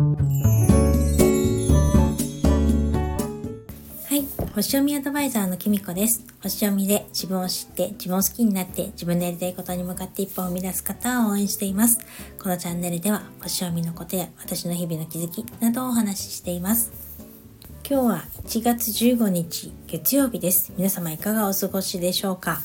はい星読みアドバイザーのきみこです。星読みで自分を知って自分を好きになって自分のやりたいことに向かって一歩を生み出す方を応援しています。このチャンネルでは星読みのことや私の日々の気づきなどをお話ししています。今日は1月15日月曜日です。皆様いかがお過ごしでしょうか？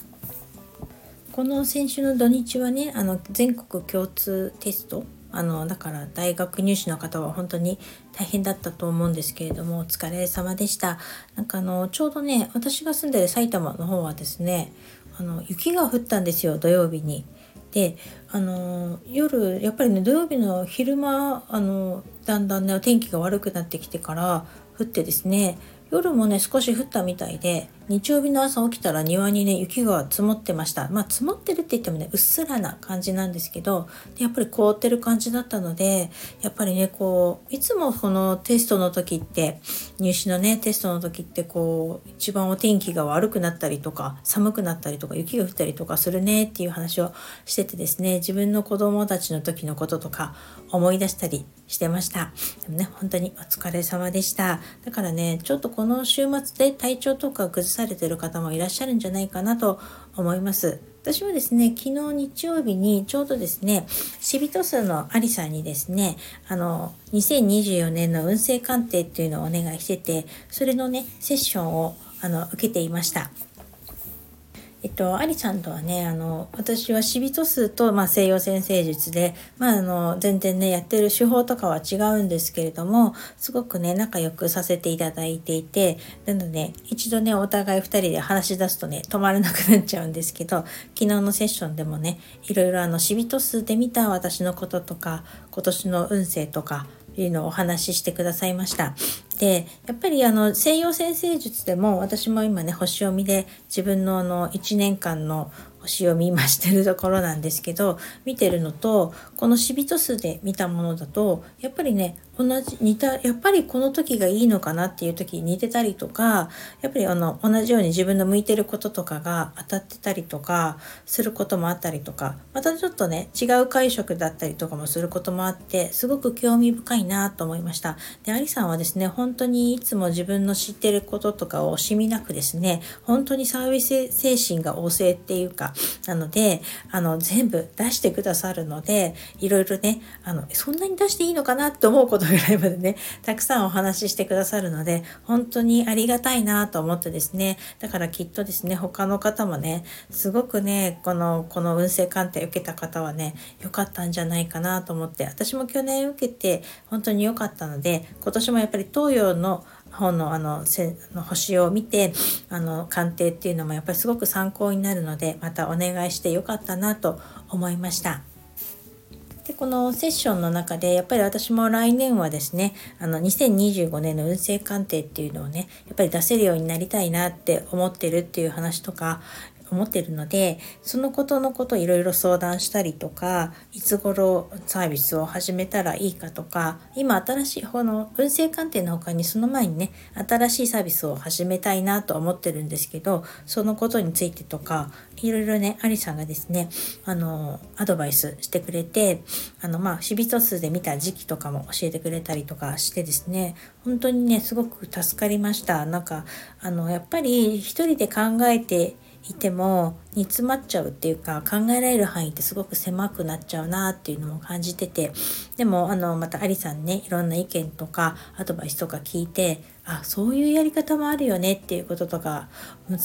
この先週の土日はねあの全国共通テストあのだから大学入試の方は本当に大変だったと思うんですけれどもお疲れ様でしたなんかあのちょうどね私が住んでる埼玉の方はですねあの雪が降ったんですよ土曜日に。であの夜やっぱりね土曜日の昼間あのだんだんねお天気が悪くなってきてから降ってですね夜もね少し降ったみたいで日曜日の朝起きたら庭にね雪が積もってました。まあ積もってるって言ってもねうっすらな感じなんですけどやっぱり凍ってる感じだったのでやっぱりねこういつもこのテストの時って入試のねテストの時ってこう一番お天気が悪くなったりとか寒くなったりとか雪が降ったりとかするねっていう話をしててですね自分の子供たちの時のこととか思い出したりしてました。でもね本当にお疲れ様でした。だからねちょっとこの週末で体調とか崩されてる方もいらっしゃるんじゃないかなと思います。私はですね、昨日日曜日にちょうどですね、シビト数のアリさんにですね、あの、2024年の運勢鑑定っていうのをお願いしてて、それのね、セッションをあの受けていました。えっと、アリちゃんとはね、あの、私は死人数と、まあ、西洋先生術で、まあ、あの、全然ね、やってる手法とかは違うんですけれども、すごくね、仲良くさせていただいていて、なので、一度ね、お互い2人で話し出すとね、止まらなくなっちゃうんですけど、昨日のセッションでもね、いろいろあの、死人数で見た私のこととか、今年の運勢とか、いうのをお話ししてくださいました。でやっぱりあの西洋先生術でも私も今ね星読みで自分のあの1年間の星を見ましてるところなんですけど見てるのとこの死人数で見たものだとやっぱりね同じ似たやっぱりこの時がいいのかなっていう時に似てたりとかやっぱりあの同じように自分の向いてることとかが当たってたりとかすることもあったりとかまたちょっとね違う解釈だったりとかもすることもあってすごく興味深いなと思いました。でアリさんはですね本当にいつも自分の知ってることとかを惜しみなくですね本当にサービス精神が旺盛っていうかなのであの全部出してくださるのでいろいろねあのそんなに出していいのかなって思うことぐらいまでねたくさんお話ししてくださるので本当にありがたいなと思ってですね。だからきっとですね他の方もねすごくねこのこの運勢鑑定受けた方はね良かったんじゃないかなと思って私も去年受けて本当に良かったので今年もやっぱり東洋の本のあのの星を見てあの鑑定っていうのもやっぱりすごく参考になるのでまたお願いしてよかったなと思いました。でこのセッションの中でやっぱり私も来年はですねあの2025年の運勢鑑定っていうのをねやっぱり出せるようになりたいなって思ってるっていう話とか思ってるのでそのことのこといろいろ相談したりとかいつ頃サービスを始めたらいいかとか今新しいこの運勢鑑定の他にその前にね新しいサービスを始めたいなと思ってるんですけどそのことについてとかいろいろねアリさんがですねあのアドバイスしてくれてあのまあ死人数で見た時期とかも教えてくれたりとかしてですね本当にねすごく助かりました。なんかあのやっぱり一人で考えていても煮詰まっちゃうっていうか考えられる範囲ってすごく狭くなっちゃうなっていうのも感じててでもあのまたありさんねいろんな意見とかアドバイスとか聞いてあそういうやり方もあるよねっていうこととか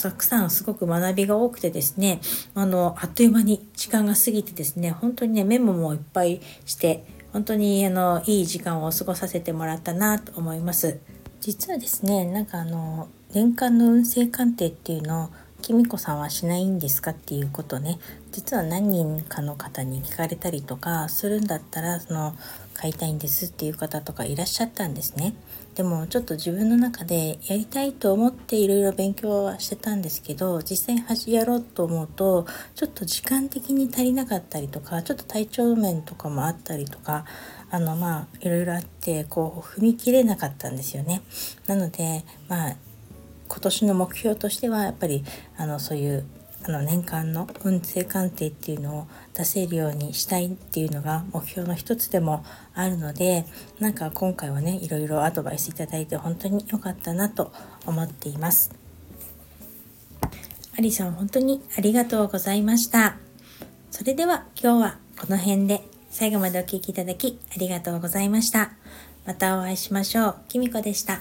たくさんすごく学びが多くてですねあのあっという間に時間が過ぎてですね本当にねメモもいっぱいして本当にあのいい時間を過ごさせてもらったなと思います。実はですねなんかあの年間の運勢鑑定っていうのをきみこさんはしないんですか？っていうことね実は何人かの方に聞かれたりとかするんだったらその買いたいんですっていう方とかいらっしゃったんですね。でもちょっと自分の中でやりたいと思っていろいろ勉強はしてたんですけど実際にやろうと思うとちょっと時間的に足りなかったりとかちょっと体調面とかもあったりとかあのまあいろいろあってこう踏み切れなかったんですよね。なのでまあ今年の目標としてはやっぱりあのそういうあの年間の運勢鑑定っていうのを出せるようにしたいっていうのが目標の一つでもあるのでなんか今回はねいろいろアドバイスいただいて本当に良かったなと思っています。アリさん本当にありがとうございました。それでは今日はこの辺で最後までお聴きいただきありがとうございました。またお会いしましょう。きみこでした。